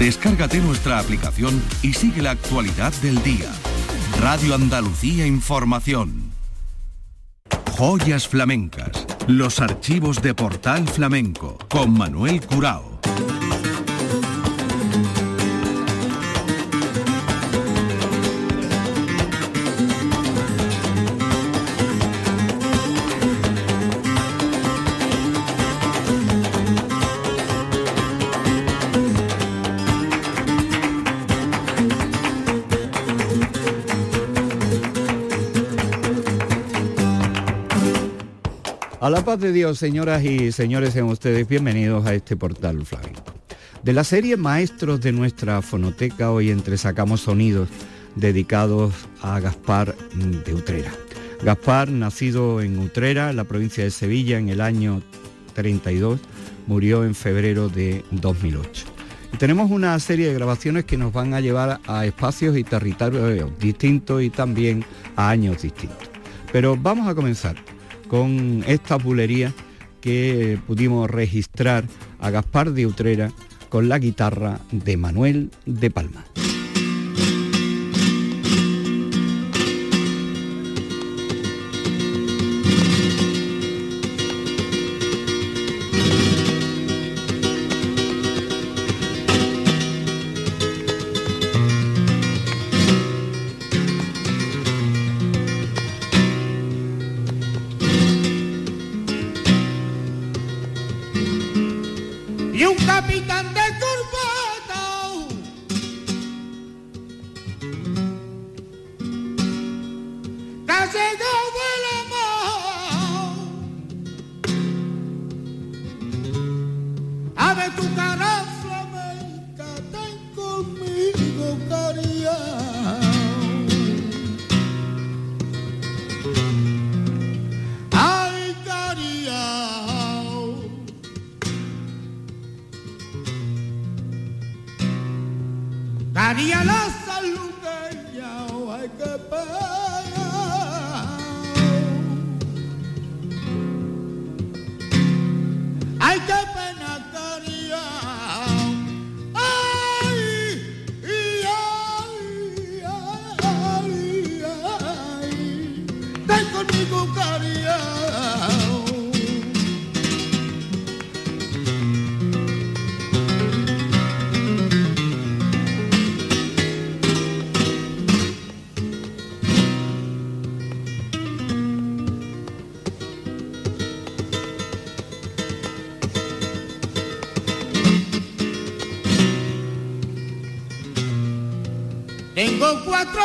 Descárgate nuestra aplicación y sigue la actualidad del día. Radio Andalucía Información. Joyas flamencas. Los archivos de Portal Flamenco con Manuel Curao. A la paz de Dios, señoras y señores, sean ustedes bienvenidos a este portal flamenco. De la serie Maestros de nuestra fonoteca, hoy entresacamos sonidos dedicados a Gaspar de Utrera. Gaspar, nacido en Utrera, la provincia de Sevilla, en el año 32, murió en febrero de 2008. Y tenemos una serie de grabaciones que nos van a llevar a espacios y territorios distintos y también a años distintos. Pero vamos a comenzar con esta bulería que pudimos registrar a Gaspar de Utrera con la guitarra de Manuel de Palma. tan descurvado. Amor. A tu carajo. Tengo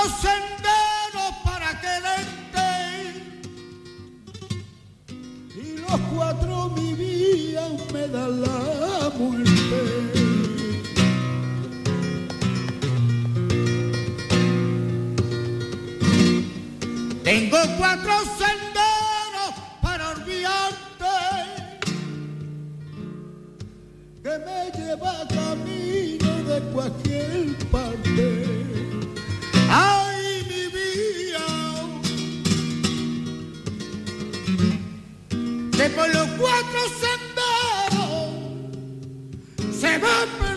cuatro senderos para quererte y los cuatro mi vida me dan la muerte. Tengo cuatro senderos para olvidarte que me lleva camino de cualquier parte. Cuatro senderos se va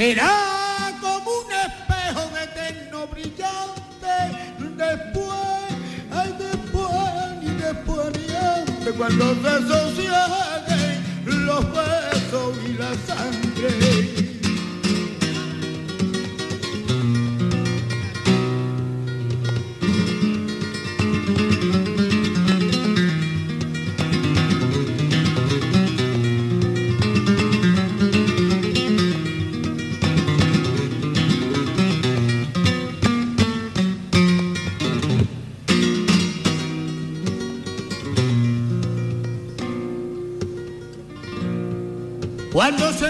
Será como un espejo de eterno brillante. Después, ay después, ni después antes, cuando se sosieguen los besos y la sangre.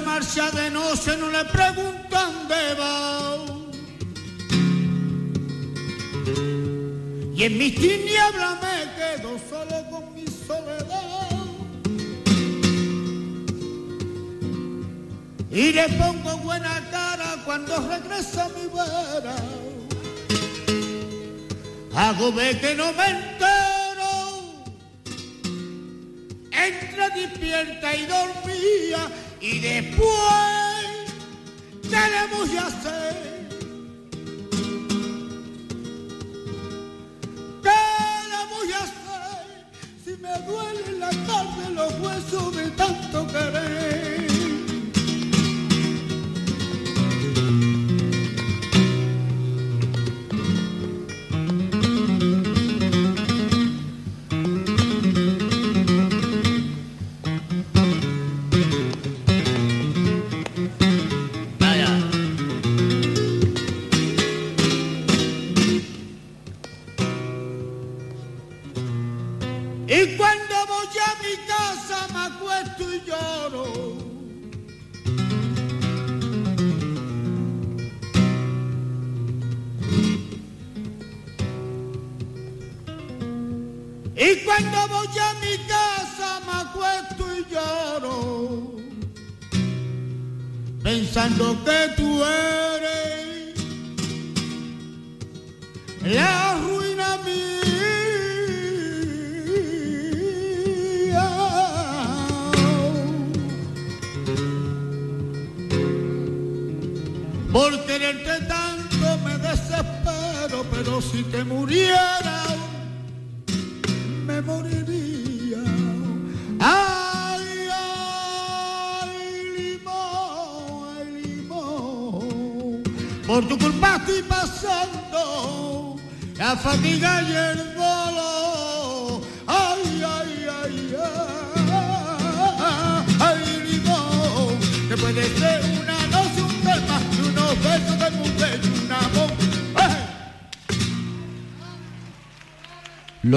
Se marcha de noche no le preguntan de va. Y en mis tinieblas me quedo solo con mi soledad. Y le pongo buena cara cuando regresa mi vera. Hago ve que no me entero. Entra despierta y dormía y después ¿qué le voy a hacer? ¿Qué le voy a hacer si me duele la tarde los huesos de tanto querer?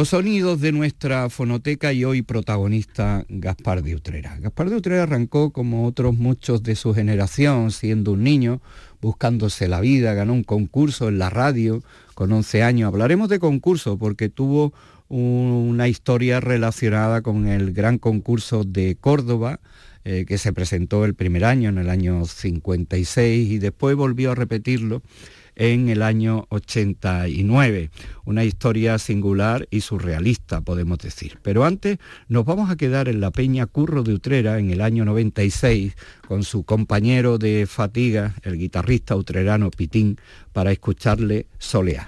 Los sonidos de nuestra fonoteca y hoy protagonista Gaspar de Utrera. Gaspar de Utrera arrancó como otros muchos de su generación, siendo un niño, buscándose la vida, ganó un concurso en la radio con 11 años. Hablaremos de concurso porque tuvo una historia relacionada con el gran concurso de Córdoba, eh, que se presentó el primer año, en el año 56, y después volvió a repetirlo en el año 89. Una historia singular y surrealista, podemos decir. Pero antes nos vamos a quedar en la Peña Curro de Utrera en el año 96 con su compañero de fatiga, el guitarrista utrerano Pitín, para escucharle solear.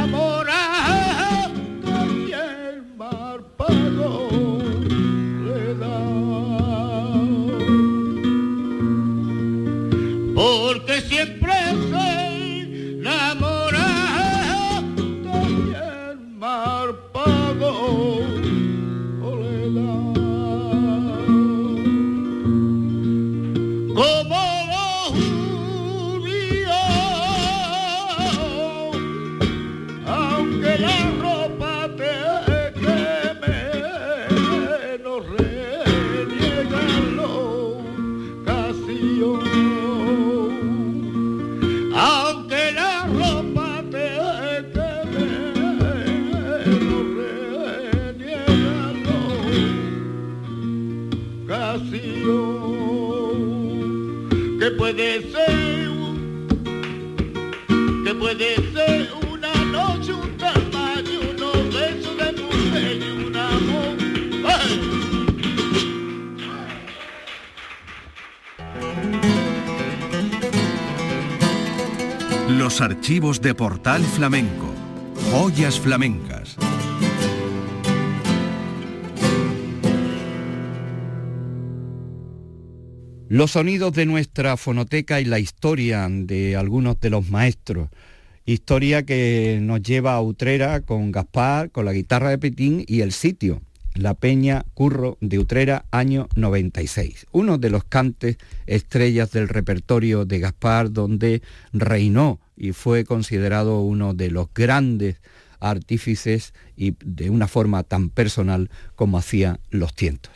amor. De Portal Flamenco. Joyas flamencas. Los sonidos de nuestra fonoteca y la historia de algunos de los maestros. Historia que nos lleva a Utrera con Gaspar, con la guitarra de Petín y el sitio, la Peña Curro de Utrera, año 96. Uno de los cantes estrellas del repertorio de Gaspar, donde reinó y fue considerado uno de los grandes artífices y de una forma tan personal como hacía los tientos.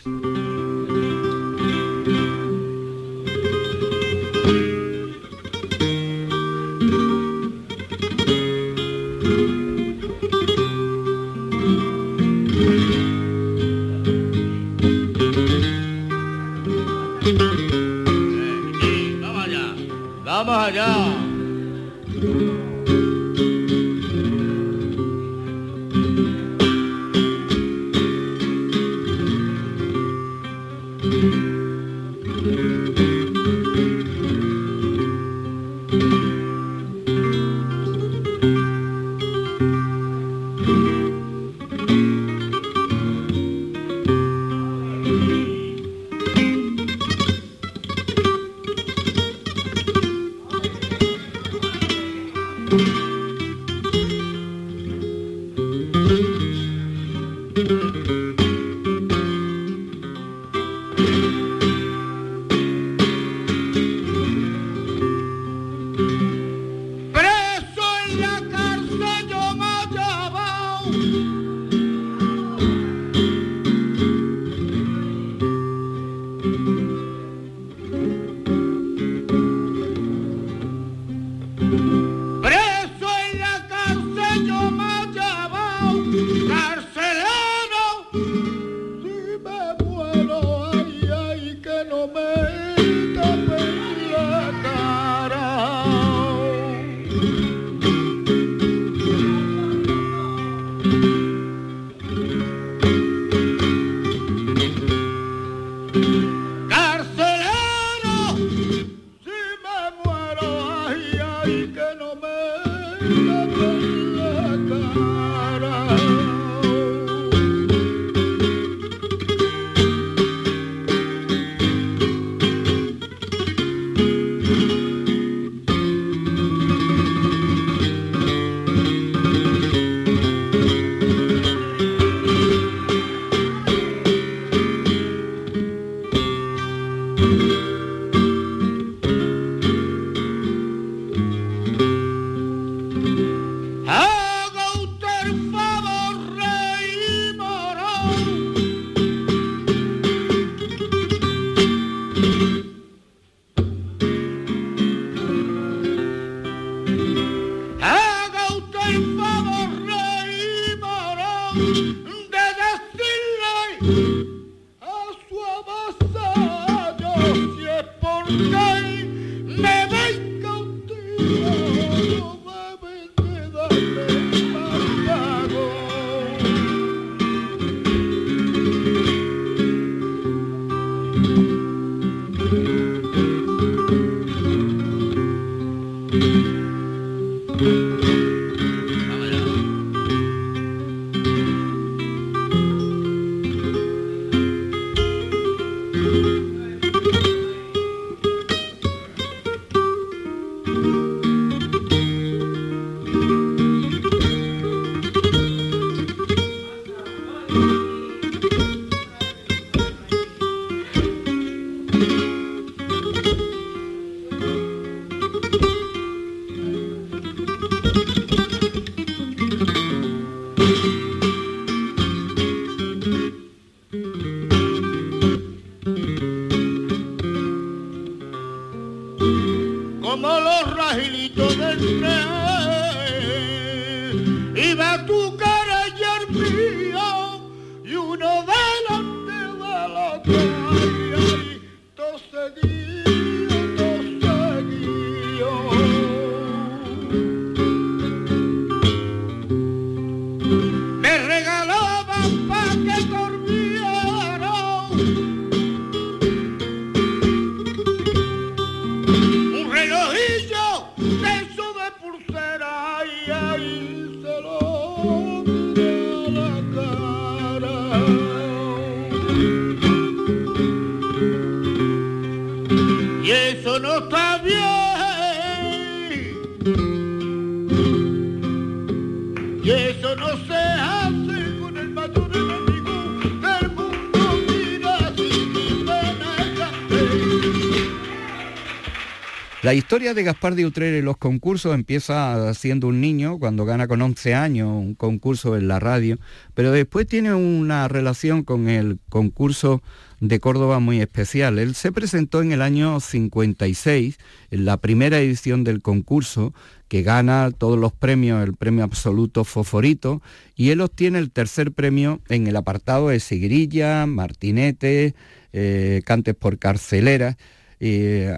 La historia de Gaspar de Utrera y los concursos empieza siendo un niño, cuando gana con 11 años un concurso en la radio, pero después tiene una relación con el concurso de Córdoba muy especial. Él se presentó en el año 56, en la primera edición del concurso, que gana todos los premios, el premio absoluto Foforito, y él obtiene el tercer premio en el apartado de Sigrilla, Martinete, eh, Cantes por Carcelera,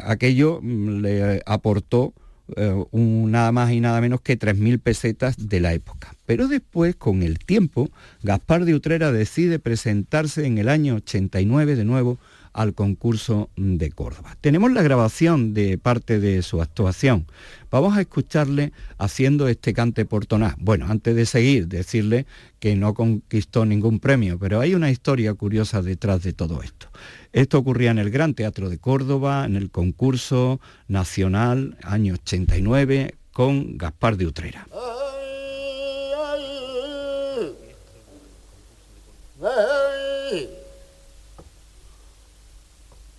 aquello mm, le aportó eh, nada más y nada menos que 3.000 pesetas de la época. Pero después, con el tiempo, Gaspar de Utrera decide presentarse en el año 89 de nuevo al concurso de Córdoba. Tenemos la grabación de parte de su actuación. Vamos a escucharle haciendo este cante portoná. Bueno, antes de seguir, decirle que no conquistó ningún premio, pero hay una historia curiosa detrás de todo esto. Esto ocurría en el Gran Teatro de Córdoba, en el concurso nacional año 89 con Gaspar de Utrera.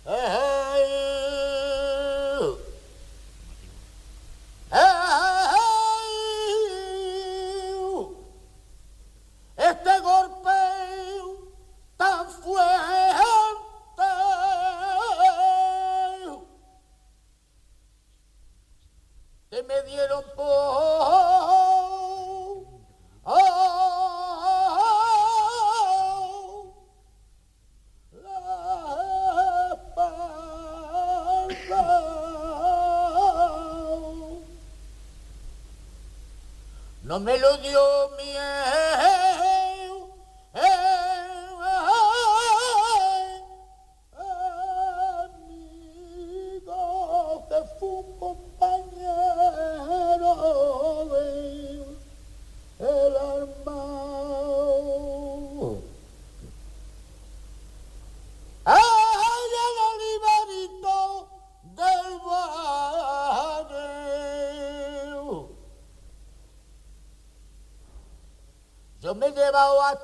Uh-huh. no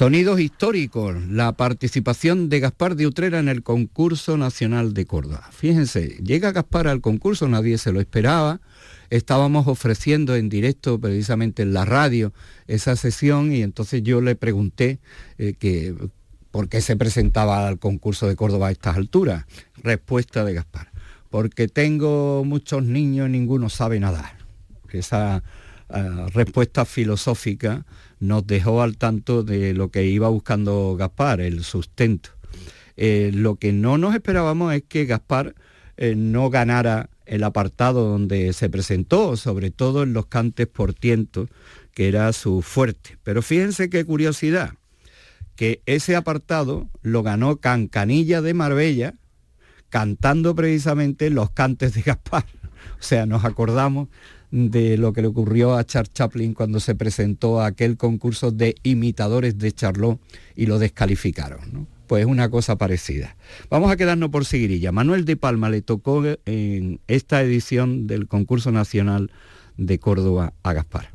Sonidos históricos, la participación de Gaspar de Utrera en el concurso nacional de Córdoba. Fíjense, llega Gaspar al concurso, nadie se lo esperaba, estábamos ofreciendo en directo precisamente en la radio esa sesión y entonces yo le pregunté eh, que, por qué se presentaba al concurso de Córdoba a estas alturas. Respuesta de Gaspar, porque tengo muchos niños y ninguno sabe nadar. Esa eh, respuesta filosófica nos dejó al tanto de lo que iba buscando Gaspar, el sustento. Eh, lo que no nos esperábamos es que Gaspar eh, no ganara el apartado donde se presentó, sobre todo en los cantes por tiento, que era su fuerte. Pero fíjense qué curiosidad, que ese apartado lo ganó Cancanilla de Marbella, cantando precisamente los cantes de Gaspar. O sea, nos acordamos de lo que le ocurrió a Charles Chaplin cuando se presentó a aquel concurso de imitadores de Charlot y lo descalificaron. Pues una cosa parecida. Vamos a quedarnos por seguirilla. Manuel de Palma le tocó en esta edición del concurso nacional de Córdoba a Gaspar.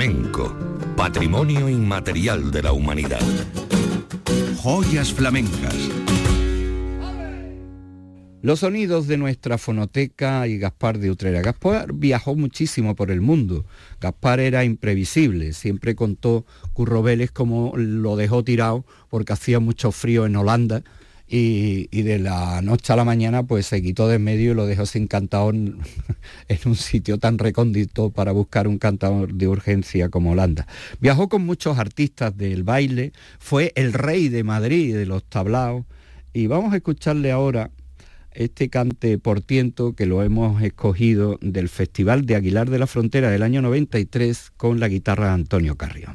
Flamenco, patrimonio inmaterial de la humanidad. Joyas flamencas. Los sonidos de nuestra fonoteca y Gaspar de Utrera. Gaspar viajó muchísimo por el mundo. Gaspar era imprevisible, siempre contó Curro Vélez como lo dejó tirado porque hacía mucho frío en Holanda y, de la noche a la mañana pues se quitó de medio y lo dejó sin cantador en, un sitio tan recóndito para buscar un cantador de urgencia como Holanda. Viajó con muchos artistas del baile, fue el rey de Madrid de los tablaos y vamos a escucharle ahora este cante por tiento que lo hemos escogido del Festival de Aguilar de la Frontera del año 93 con la guitarra Antonio Carrión.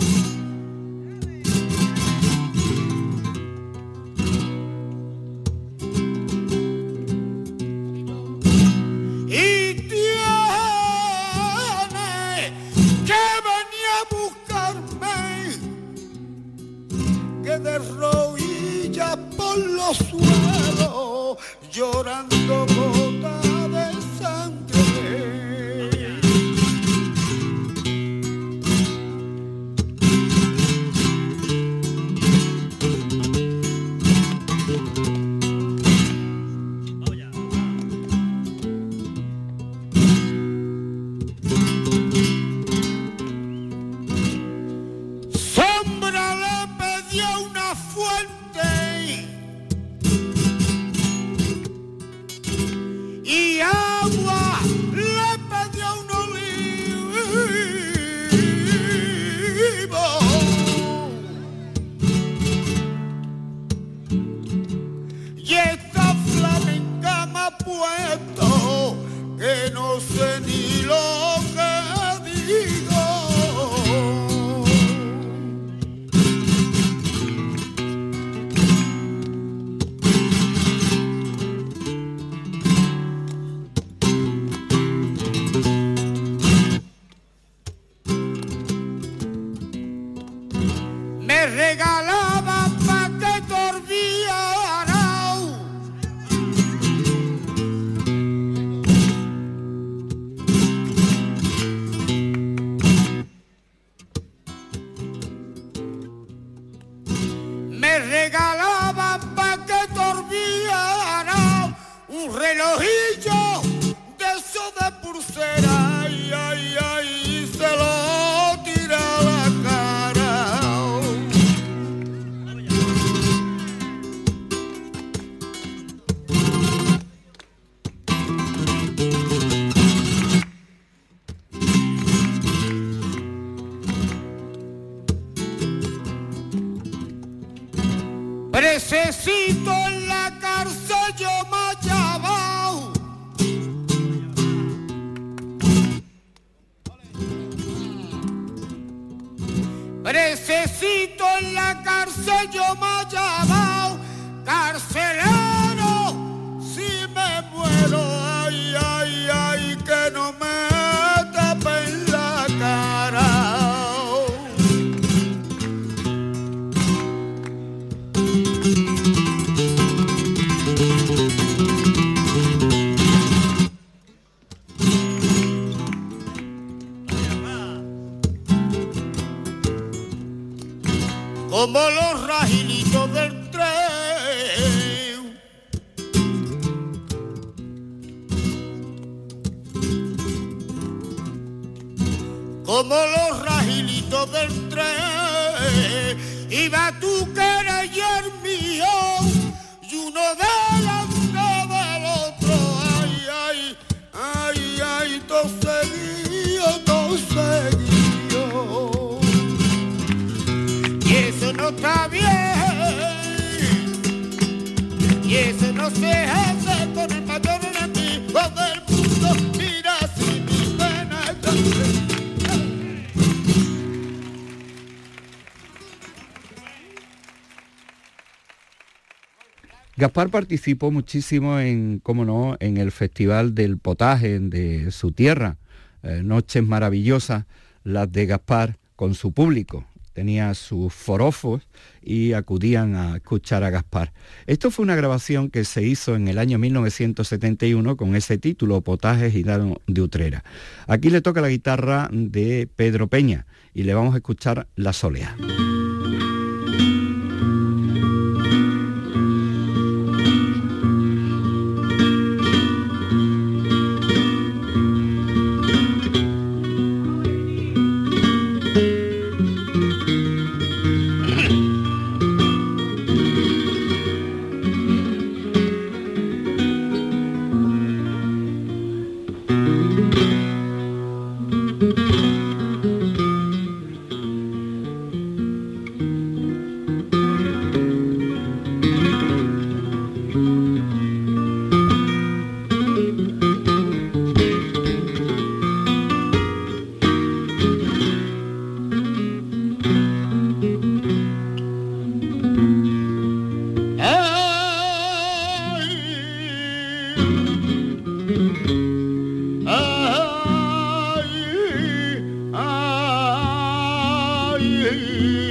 you. relojillo. Gaspar participó muchísimo en, cómo no, en el Festival del Potaje de su tierra, eh, noches maravillosas, las de Gaspar con su público. Tenía sus forofos y acudían a escuchar a Gaspar. Esto fue una grabación que se hizo en el año 1971 con ese título, Potaje Gitano de Utrera. Aquí le toca la guitarra de Pedro Peña y le vamos a escuchar La Solea. Lele.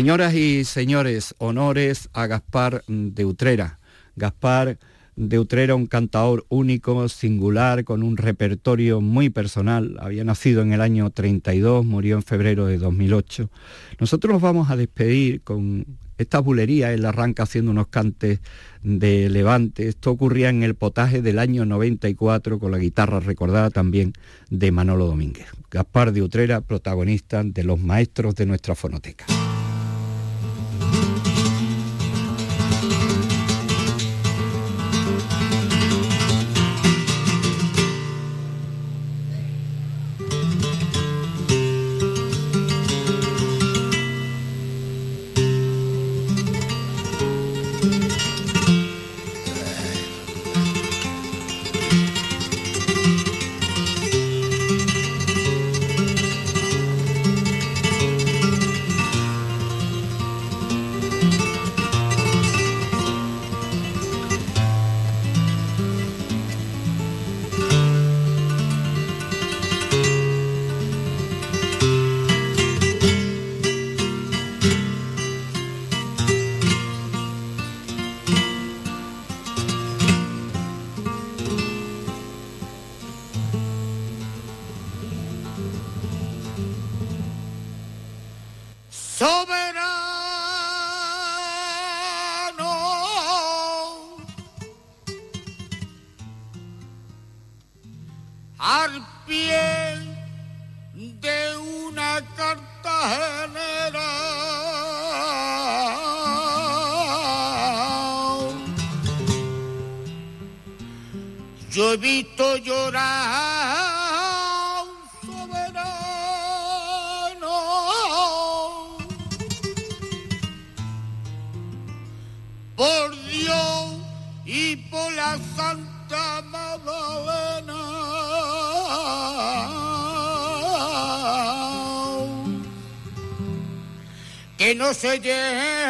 Señoras y señores, honores a Gaspar de Utrera. Gaspar de Utrera, un cantador único, singular, con un repertorio muy personal. Había nacido en el año 32, murió en febrero de 2008. Nosotros nos vamos a despedir con esta bulería. Él arranca haciendo unos cantes de levante. Esto ocurría en el potaje del año 94 con la guitarra recordada también de Manolo Domínguez. Gaspar de Utrera, protagonista de los maestros de nuestra fonoteca. Se lleve a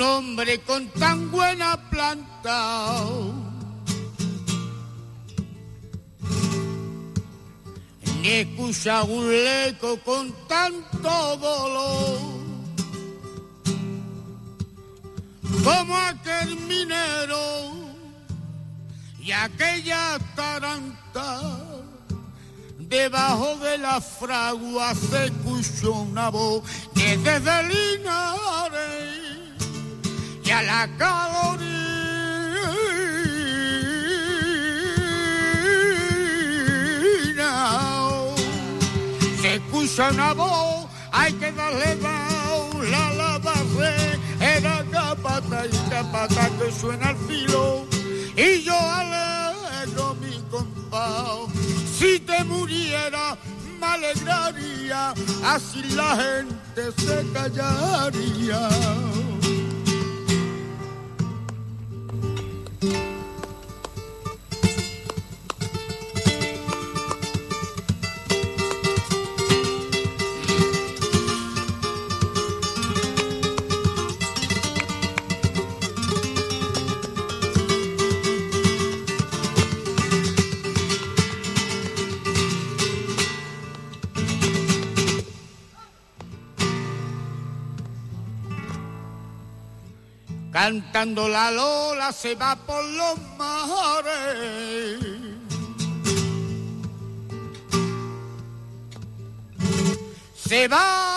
tu nombre con tan buena planta. Ni escucha un leco con tanto dolor. como aquel minero y aquella taranta. Debajo de la fragua se escuchó una voz que desde Linares a la calorina se escucha una voz, hay que darle down, la lavaje, era capata y capata que suena al filo, y yo alegro mi compás, si te muriera me alegraría, así la gente se callaría. Cantando la lola se va por los mares. Se va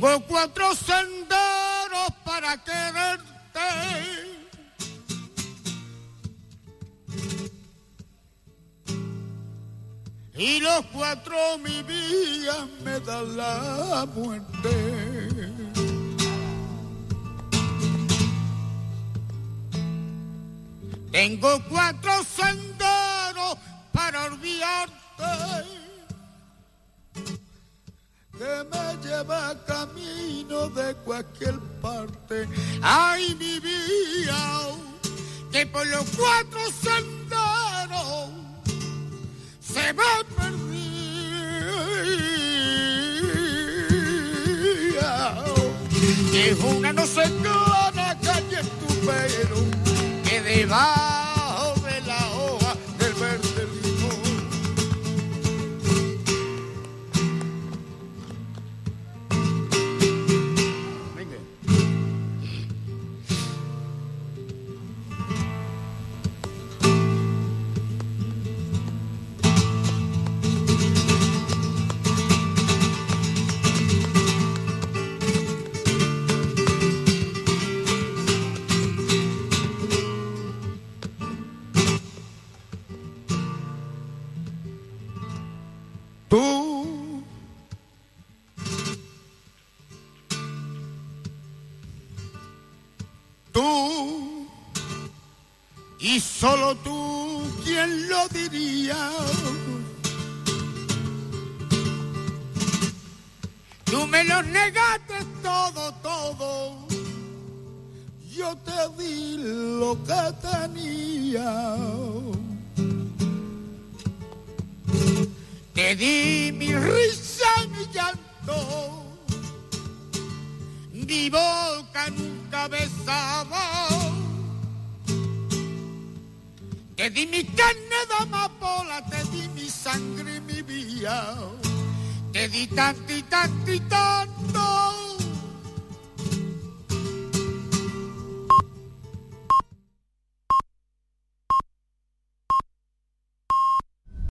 Tengo cuatro Es una no sé clara calle tu pelo, que debajo solo tú, ¿quién lo diría? Tú me lo negaste todo, todo. Yo te di lo que tenía. te di mi risa, mi llanto, mi boca nunca besaba, te di mi carne de amapola, te di mi sangre y mi vida, te di tanto y tanto y tanto